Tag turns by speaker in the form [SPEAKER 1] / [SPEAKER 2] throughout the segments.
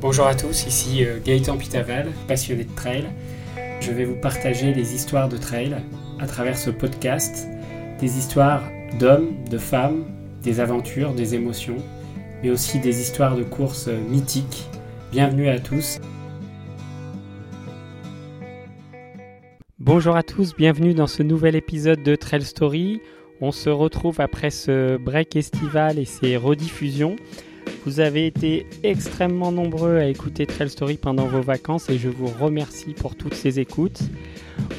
[SPEAKER 1] Bonjour à tous, ici euh, Gaëtan Pitaval, passionné de trail. Je vais vous partager des histoires de trail à travers ce podcast, des histoires d'hommes, de femmes, des aventures, des émotions, mais aussi des histoires de courses euh, mythiques. Bienvenue à tous. Bonjour à tous, bienvenue dans ce nouvel épisode de Trail Story. On se retrouve après ce break estival et ses rediffusions. Vous avez été extrêmement nombreux à écouter Trail Story pendant vos vacances et je vous remercie pour toutes ces écoutes.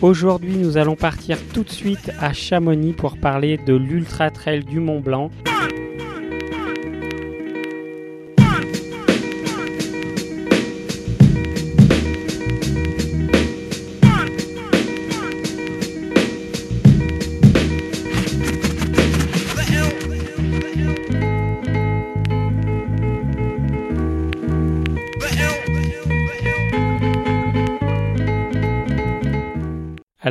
[SPEAKER 1] Aujourd'hui, nous allons partir tout de suite à Chamonix pour parler de l'Ultra Trail du Mont Blanc.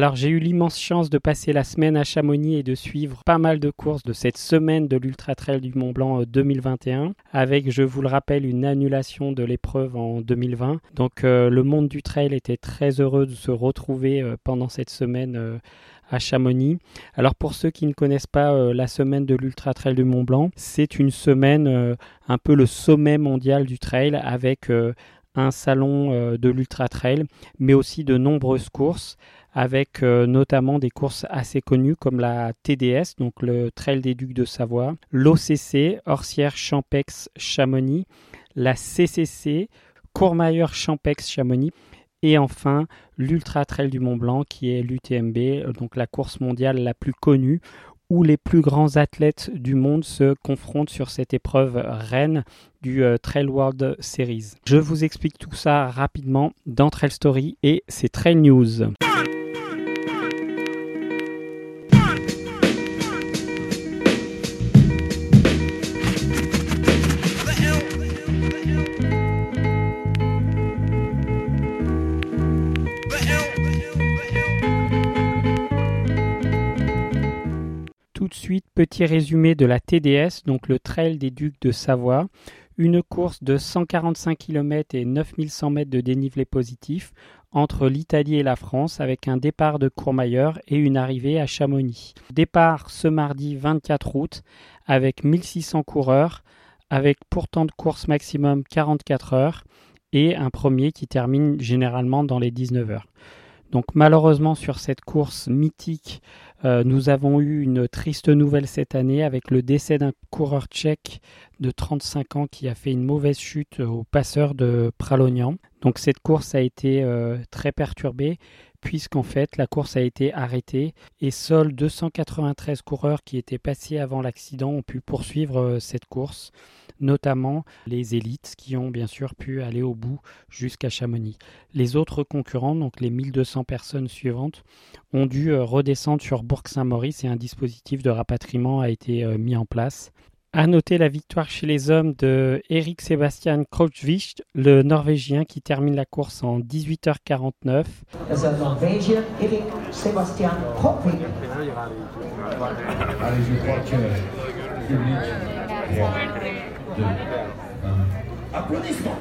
[SPEAKER 1] Alors j'ai eu l'immense chance de passer la semaine à Chamonix et de suivre pas mal de courses de cette semaine de l'Ultra Trail du Mont Blanc 2021 euh, avec, je vous le rappelle, une annulation de l'épreuve en 2020. Donc euh, le monde du trail était très heureux de se retrouver euh, pendant cette semaine à Chamonix. Alors pour ceux qui ne connaissent pas la semaine de l'Ultra Trail du Mont Blanc, c'est une semaine un peu le sommet mondial du trail avec un salon de l'Ultra Trail, mais aussi de nombreuses courses avec euh, notamment des courses assez connues comme la TDS, donc le Trail des Ducs de Savoie, l'OCC, Orsière Champex Chamonix, la CCC, Courmayeur Champex Chamonix, et enfin l'Ultra Trail du Mont Blanc qui est l'UTMB, euh, donc la course mondiale la plus connue où les plus grands athlètes du monde se confrontent sur cette épreuve reine du euh, Trail World Series. Je vous explique tout ça rapidement dans Trail Story et c'est Trail News. Petit résumé de la TDS, donc le Trail des Ducs de Savoie. Une course de 145 km et 9100 mètres de dénivelé positif entre l'Italie et la France avec un départ de Courmayeur et une arrivée à Chamonix. Départ ce mardi 24 août avec 1600 coureurs avec pour temps de course maximum 44 heures et un premier qui termine généralement dans les 19 heures. Donc malheureusement sur cette course mythique, euh, nous avons eu une triste nouvelle cette année avec le décès d'un coureur tchèque de 35 ans qui a fait une mauvaise chute au passeur de Pralognan. Donc cette course a été euh, très perturbée puisqu'en fait la course a été arrêtée et seuls 293 coureurs qui étaient passés avant l'accident ont pu poursuivre euh, cette course notamment les élites qui ont bien sûr pu aller au bout jusqu'à Chamonix. Les autres concurrents, donc les 1200 personnes suivantes, ont dû euh, redescendre sur Bourg-Saint-Maurice et un dispositif de rapatriement a été euh, mis en place. À noter la victoire chez les hommes de Eric Sebastian Krojvich, le Norvégien qui termine la course en 18h49. Sebastian Applaudissements.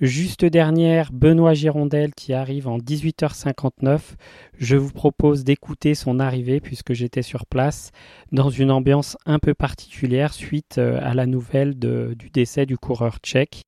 [SPEAKER 1] Juste dernière, Benoît Girondel qui arrive en 18h59. Je vous propose d'écouter son arrivée puisque j'étais sur place dans une ambiance un peu particulière suite euh, à la nouvelle du décès du coureur tchèque.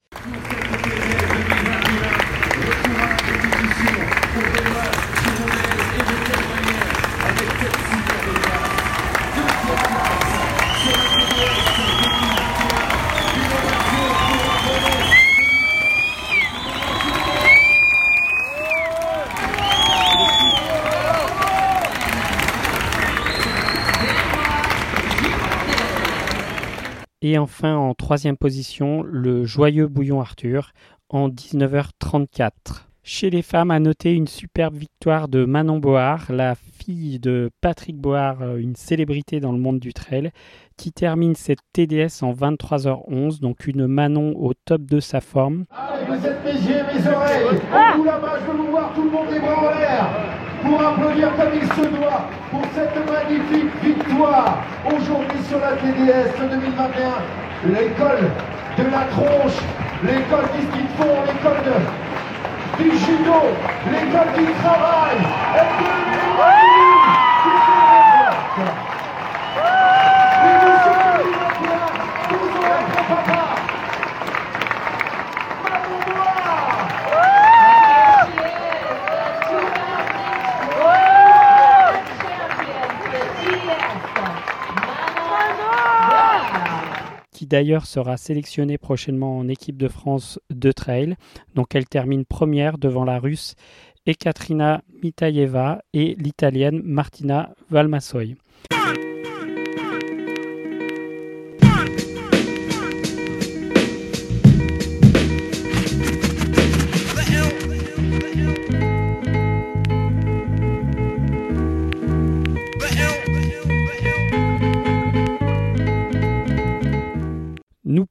[SPEAKER 1] Et enfin, en troisième position, le joyeux Bouillon Arthur en 19h34. Chez les femmes, à noter une superbe victoire de Manon Board, la fille de Patrick Board, euh, une célébrité dans le monde du trail, qui termine cette TDS en 23h11, donc une Manon au top de sa forme.
[SPEAKER 2] Allez, vous êtes mes yeux, mes oreilles. Ah là-bas, je veux vous voir tout le monde les bras en l'air. pour applaudir comme il se doit pour cette magnifique victoire aujourd'hui sur la TDS 2021. L'école de la tronche, l'école qui font, l'école judo, l'école qui travaille, et
[SPEAKER 1] d'ailleurs sera sélectionnée prochainement en équipe de France de trail. Donc elle termine première devant la russe Ekaterina Mitaeva et l'italienne Martina Valmasoy.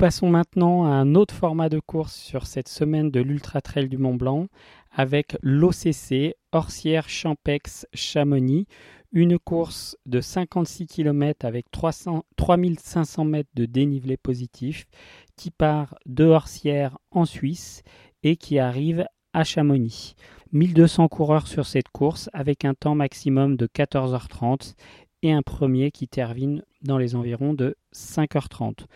[SPEAKER 1] Passons maintenant à un autre format de course sur cette semaine de l'Ultra Trail du Mont Blanc avec l'OCC Orsière Champex Chamonix, une course de 56 km avec 300, 3500 mètres de dénivelé positif qui part de Orsière en Suisse et qui arrive à Chamonix. 1200 coureurs sur cette course avec un temps maximum de 14h30 et un premier qui termine dans les environs de 5h30.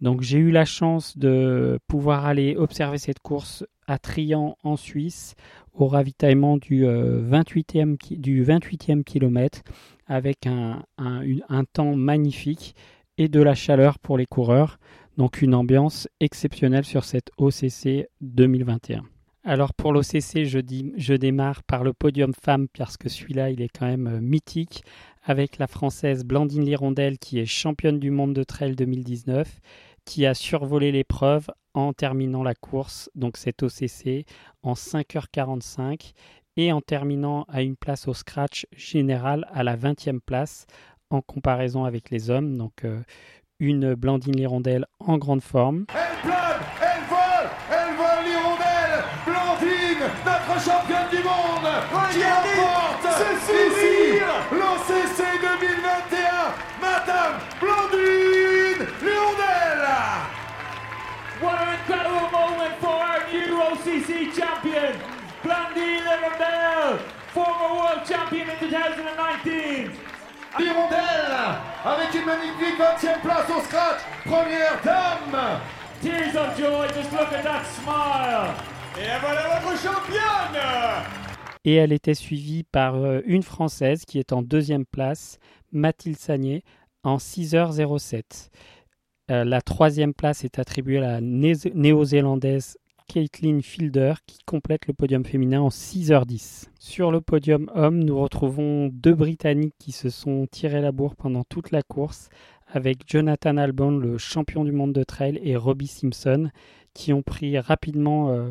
[SPEAKER 1] Donc j'ai eu la chance de pouvoir aller observer cette course à Trian en Suisse au ravitaillement du, 28e, euh, du 28e kilomètre avec un, un, temps magnifique et de la chaleur pour les coureurs. Donc une ambiance exceptionnelle sur cette OCC 2021. Alors pour l'OCC, je, je démarre par le podium femme parce que celui-là, il est quand même euh, mythique avec la française Blandine Lirondelle qui est championne du monde de trail 2019 qui a survolé l'épreuve en terminant la course, donc cet OCC, en 5h45 et en terminant à une place au scratch général à la 20e place en comparaison avec les hommes. Donc euh, une Blandine Lirondelle en grande forme.
[SPEAKER 3] Blondie Lirondelle, former world champion in 2019.
[SPEAKER 2] Lirondelle, avec une magnifique 20e place au scratch, première dame.
[SPEAKER 3] Tears of joy, just look at that smile.
[SPEAKER 2] Et voilà votre championne.
[SPEAKER 1] Et elle était suivie par euh, une Française qui est en deuxième place, Mathilde Sagné, en 6h07. Euh, la troisième place est attribuée à la néo-zélandaise Caitlin Fielder qui complète le podium féminin en 6h10. Sur le podium homme, nous retrouvons deux Britanniques qui se sont tirés la bourre pendant toute la course avec Jonathan Albon, le champion du monde de trail, et Robbie Simpson qui ont pris rapidement euh,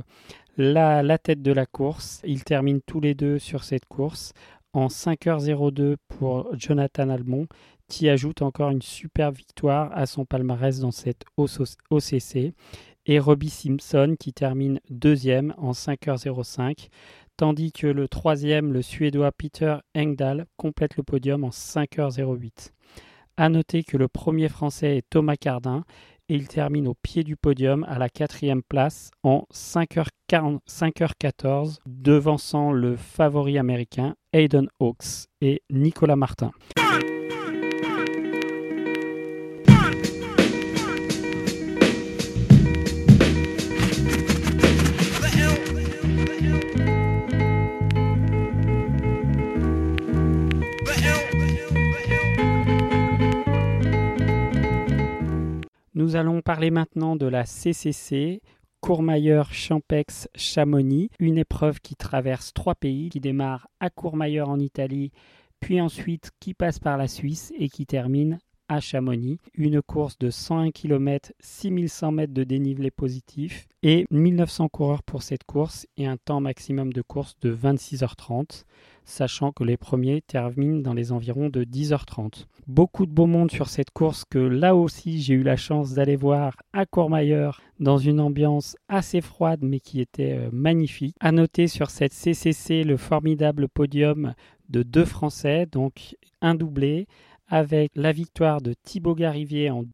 [SPEAKER 1] la, la, tête de la course. Ils terminent tous les deux sur cette course en 5h02 pour Jonathan Albon qui ajoute encore une superbe victoire à son palmarès dans cette OCC, et Robbie Simpson qui termine deuxième en 5h05, tandis que le troisième, le Suédois Peter Engdahl, complète le podium en 5h08. A noter que le premier Français est Thomas Cardin et il termine au pied du podium à la quatrième place en 5h14, devançant le favori américain Hayden Hawks et Nicolas Martin. Nous allons parler maintenant de la CCC, Courmayeur Champex Chamonix, une épreuve qui traverse trois pays, qui démarre à Courmayeur en Italie, puis ensuite qui passe par la Suisse et qui termine à Chamonix. Une course de 101 km, 6100 mètres de dénivelé positif et 1900 coureurs pour cette course et un temps maximum de course de 26h30 sachant que les premiers terminent dans les environs de 10h30. Beaucoup de beau monde sur cette course que là aussi j'ai eu la chance d'aller voir à Courmayeur dans une ambiance assez froide mais qui était euh, magnifique. À noter sur cette CCC le formidable podium de deux Français, donc un doublé, avec la victoire de Thibaut Garivier en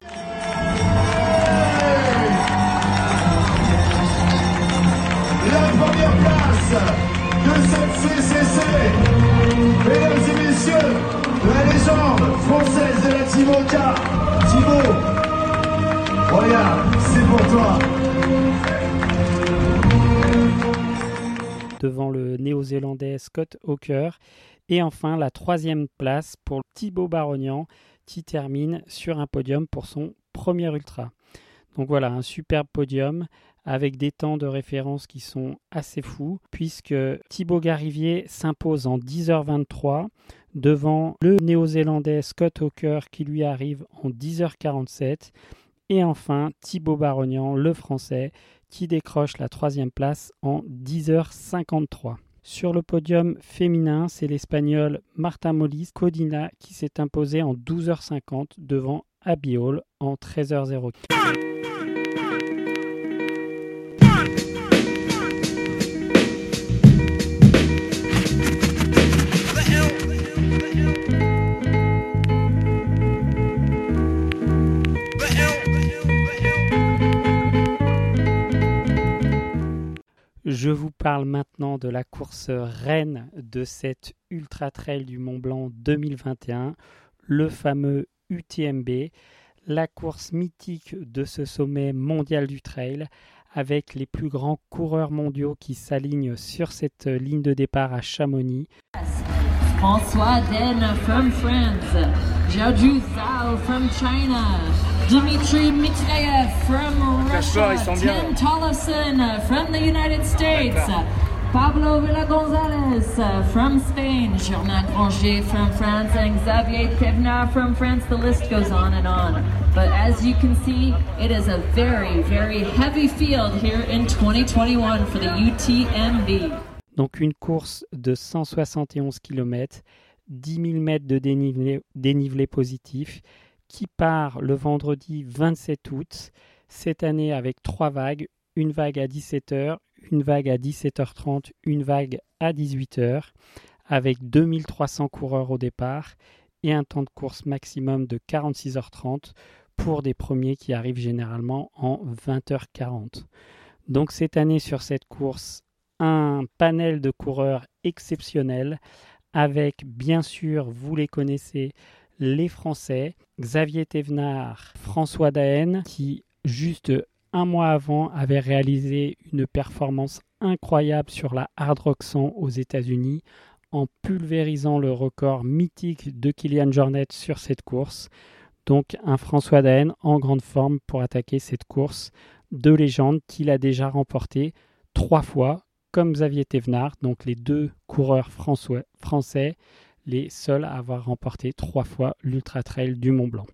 [SPEAKER 2] La première place de cette CCC. Mesdames et messieurs, la légende française de la Timoca. Thibaut, regarde, c'est pour toi.
[SPEAKER 1] devant le néo-zélandais Scott Hawker. Et enfin, la troisième place pour Thibaut Barognan qui termine sur un podium pour son premier ultra. Donc voilà, un superbe podium avec des temps de référence qui sont assez fous, puisque Thibaut Garivier s'impose en 10h23 devant le néo-zélandais Scott Hawker qui lui arrive en 10h47. Et enfin, Thibaut Barognan, le français, qui décroche la troisième place en 10h53. Sur le podium féminin, c'est l'espagnol Marta Molis Codina qui s'est imposé en 12h50 devant Abiol en 13h04. Je vous parle maintenant de la course reine de cette Ultra Trail du Mont Blanc 2021, le fameux UTMB, la course mythique de ce sommet mondial du trail avec les plus grands coureurs mondiaux qui s'alignent sur cette ligne de départ à Chamonix.
[SPEAKER 4] François from France, Zhao from China, Dmitry Mitrayev from Russia, Tim Tollefson from the United States, Pablo Villa Gonzalez from Spain, Jordan Granger from France, and Xavier Pevnard from France. The list goes on and on. But as you can see, it is a very, very heavy field here in 2021 for the UTMB.
[SPEAKER 1] Donc une course de 171 km, 10 000 mètres de dénivelé, dénivelé positif, qui part le vendredi 27 août, cette année avec trois vagues, une vague à 17h, une vague à 17h30, une vague à 18h, avec 2300 coureurs au départ et un temps de course maximum de 46h30 pour des premiers qui arrivent généralement en 20h40. Donc cette année sur cette course, un panel de coureurs exceptionnel avec bien sûr, vous les connaissez, les Français, Xavier Thévenard, François Daen, qui juste un mois avant avait réalisé une performance incroyable sur la Hard Rock 100 aux États-Unis en pulvérisant le record mythique de Kylian Jornet sur cette course. Donc un François Daen en grande forme pour attaquer cette course de légende qu'il a déjà remporté trois fois comme Xavier Thévenard, donc les deux coureurs français, les seuls à avoir remporté trois fois l'Ultra Trail du Mont Blanc.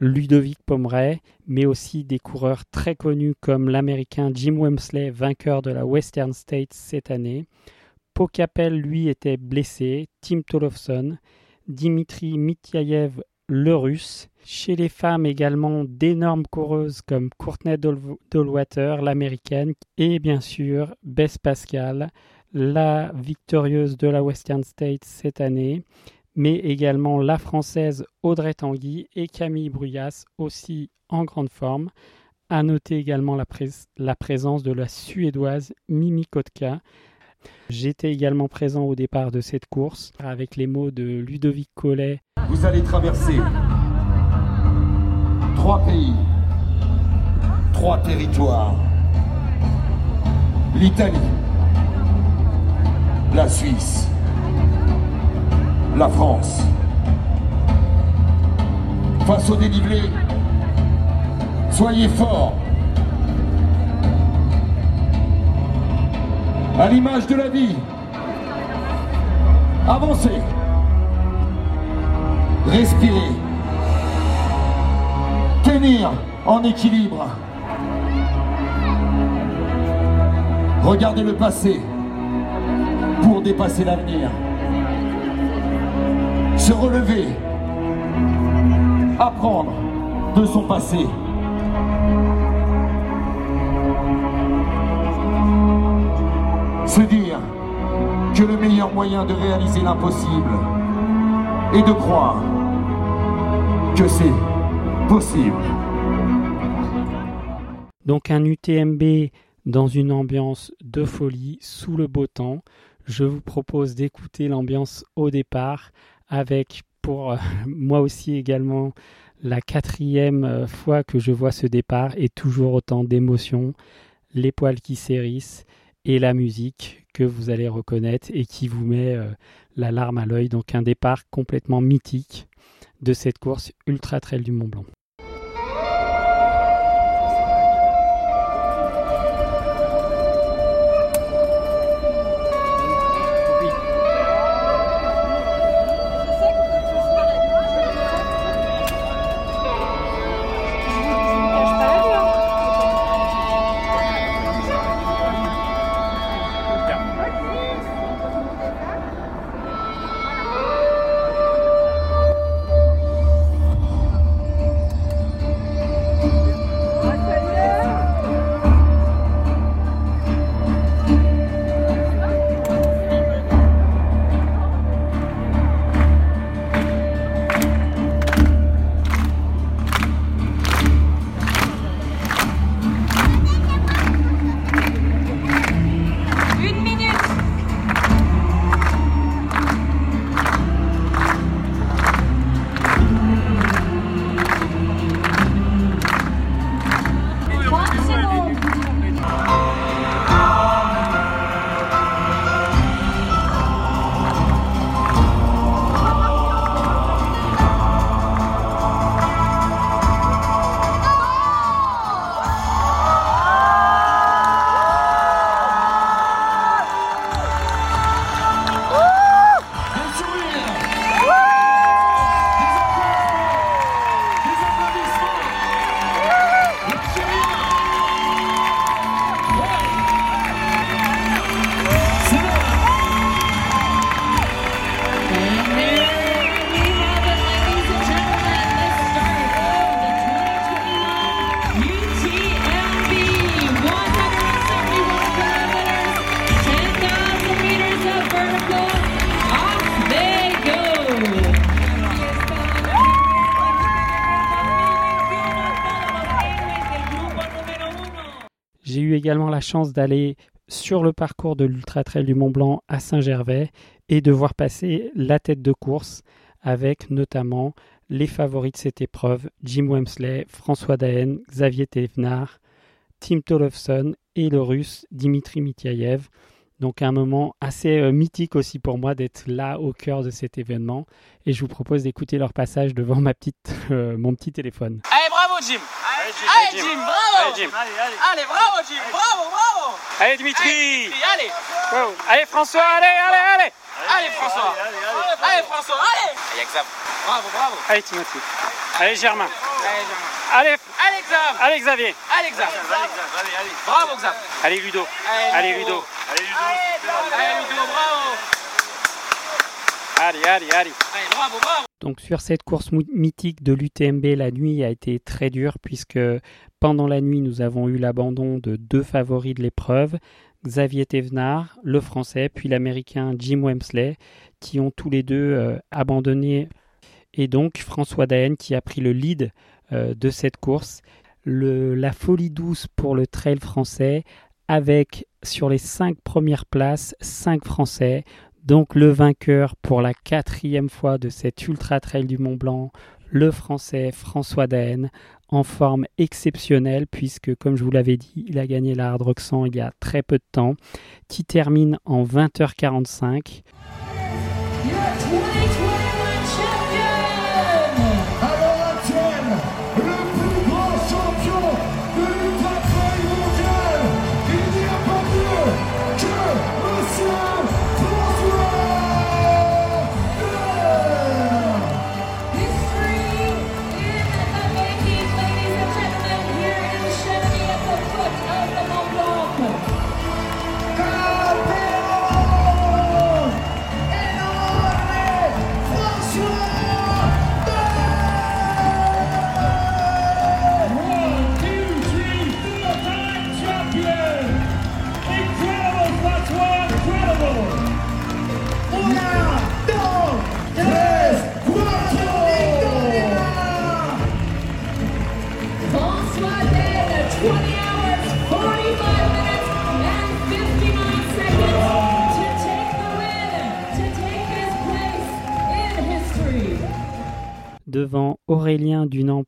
[SPEAKER 1] Ludovic Pomeray, mais aussi des coureurs très connus comme l'américain Jim Wemsley, vainqueur de la Western States cette année. Pokapel, lui, était blessé, Tim Tolofson, Dimitri Mityayev, le russe. Chez les femmes également d'énormes coureuses comme Courtney Dollwater, l'américaine, et bien sûr Bess Pascal, la victorieuse de la Western States cette année, mais également la française Audrey Tanguy et Camille Bruyas aussi en grande forme. À noter également la, la présence de la suédoise Mimi Kotka. J'étais également présent au départ de cette course avec les mots de Ludovic Collet
[SPEAKER 2] vous allez traverser trois pays, trois territoires. L'Italie, la Suisse, la France. Face au dénivelé, soyez forts. À l'image de la vie, avancez. Respirez. tenir en équilibre. Regardez le passé dépasser l'avenir. Se relever, apprendre de son passé. Se dire que le meilleur moyen de réaliser l'impossible est de croire que c'est possible.
[SPEAKER 1] Donc un UTMB dans une ambiance de folie, sous le beau temps. Je vous propose d'écouter l'ambiance au départ avec pour euh, moi aussi également la quatrième euh, fois que je vois ce départ et toujours autant d'émotions, les poils qui s'hérissent et la musique que vous allez reconnaître et qui vous met euh, la larme à l'œil. Donc un départ complètement mythique de cette course Ultra Trail du Mont Blanc. Chance d'aller sur le parcours de l'Ultra Trail du Mont Blanc à Saint-Gervais et de voir passer la tête de course avec notamment les favoris de cette épreuve, Jim Wemsley, François Daen, Xavier Thévenard, Tim Tolovson et le russe Dimitri Mityayev. Donc un moment assez euh, mythique aussi pour moi d'être là au cœur de cet événement. Et je vous propose d'écouter leur passage devant ma petite, euh, mon petit téléphone.
[SPEAKER 5] Allez, bravo Jim Allez, Jim, bravo. Allez, Jim. allez, bravo Jim, bravo, bravo.
[SPEAKER 1] Allez Dimitri.
[SPEAKER 5] Allez,
[SPEAKER 1] allez. François, allez, allez, allez.
[SPEAKER 5] Allez François. Allez François, allez. Allez Xav Bravo, bravo.
[SPEAKER 1] Allez Timothy. Allez Germain.
[SPEAKER 5] Allez Germain.
[SPEAKER 1] Allez
[SPEAKER 5] Allez Xav.
[SPEAKER 1] Allez Xavier.
[SPEAKER 5] Allez Xav. Allez, allez Bravo Xav
[SPEAKER 1] Allez Ludo. Allez Ludo.
[SPEAKER 5] Allez Ludo. Allez Ludo, bravo
[SPEAKER 1] Allez, allez, allez.
[SPEAKER 5] Allez, bravo, bravo.
[SPEAKER 1] Donc sur cette course mythique de l'UTMB, la nuit a été très dure puisque pendant la nuit, nous avons eu l'abandon de deux favoris de l'épreuve, Xavier Thévenard, le français, puis l'américain Jim Wemsley, qui ont tous les deux euh, abandonné. Et donc François Daen qui a pris le lead euh, de cette course. Le, la folie douce pour le trail français avec sur les cinq premières places, cinq Français, donc le vainqueur pour la quatrième fois de cet Ultra Trail du Mont Blanc, le Français François Daen, en forme exceptionnelle puisque, comme je vous l'avais dit, il a gagné la Hard Rock il y a très peu de temps, qui termine en 20h45.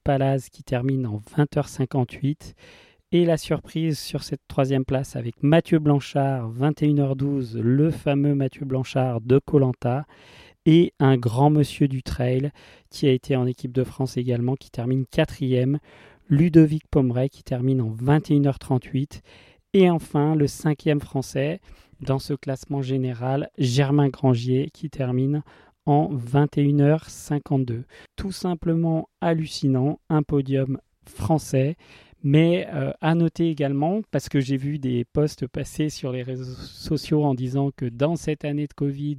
[SPEAKER 1] Palaz qui termine en 20h58. Et la surprise sur cette troisième place avec Mathieu Blanchard, 21h12, le fameux Mathieu Blanchard de Colanta, et un grand monsieur du trail qui a été en équipe de France également, qui termine quatrième, Ludovic Pomeray qui termine en 21h38, et enfin le cinquième français dans ce classement général, Germain Grangier qui termine en 21h52. Tout simplement hallucinant, un podium français mais euh, à noter également, parce que j'ai vu des posts passer sur les réseaux sociaux en disant que dans cette année de Covid,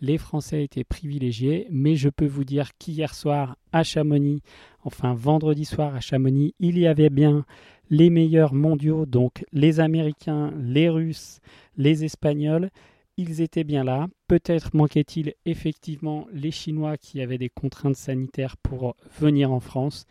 [SPEAKER 1] les Français étaient privilégiés, mais je peux vous dire qu'hier soir à Chamonix, enfin vendredi soir à Chamonix, il y avait bien les meilleurs mondiaux, donc les Américains, les Russes, les Espagnols. Ils étaient bien là. Peut-être manquait-il effectivement les Chinois qui avaient des contraintes sanitaires pour venir en France.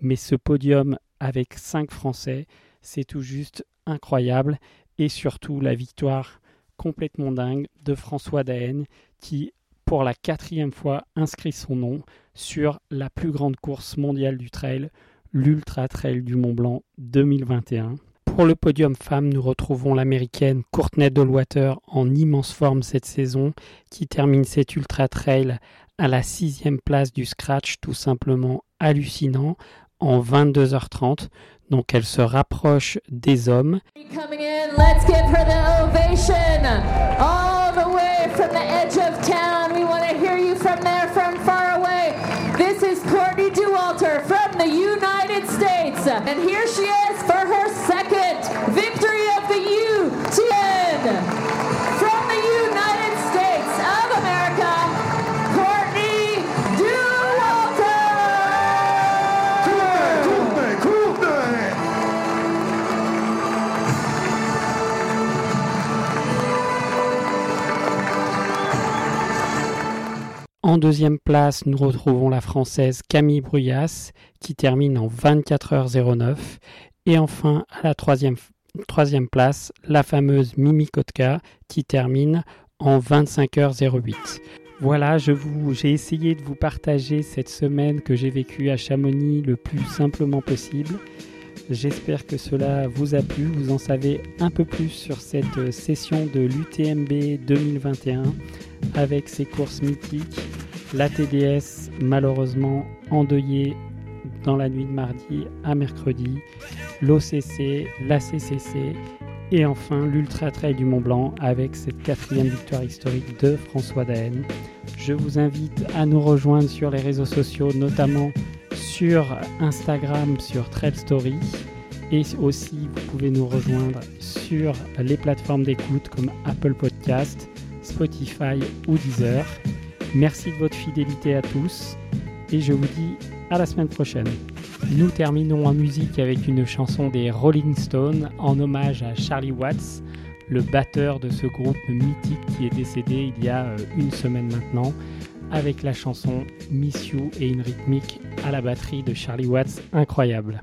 [SPEAKER 1] Mais ce podium avec 5 Français. C'est tout juste incroyable. Et surtout la victoire complètement dingue de François Daen qui, pour la quatrième fois, inscrit son nom sur la plus grande course mondiale du trail, l'Ultra Trail du Mont Blanc 2021. Pour le podium femme, nous retrouvons l'américaine Courtney Dollwater en immense forme cette saison, qui termine cet ultra trail à la sixième place du scratch, tout simplement hallucinant, en 22h30. Donc elle se rapproche des hommes. En deuxième place, nous retrouvons la Française Camille Bruyas qui termine en 24h09. Et enfin, à la troisième, place, la fameuse Mimi Kotka qui termine en 25h08. Voilà, j'ai essayé de vous partager cette semaine que j'ai vécue à Chamonix le plus simplement possible. J'espère que cela vous a plu, vous en savez un peu plus sur cette session de l'UTMB 2021 avec ses courses mythiques. La TDS, malheureusement endeuillée dans la nuit de mardi à mercredi. L'OCC, la CCC et enfin l'Ultra Trail du Mont Blanc avec cette quatrième victoire historique de François Daen. Je vous invite à nous rejoindre sur les réseaux sociaux, notamment sur Instagram, sur Trail Story. Et aussi, vous pouvez nous rejoindre sur les plateformes d'écoute comme Apple Podcast, Spotify ou Deezer. Merci de votre fidélité à tous et je vous dis à la semaine prochaine. Nous terminons en musique avec une chanson des Rolling Stones en hommage à Charlie Watts, le batteur de ce groupe mythique qui est décédé il y a euh, une semaine maintenant, avec la chanson Miss You et une rythmique à la batterie de Charlie Watts incroyable.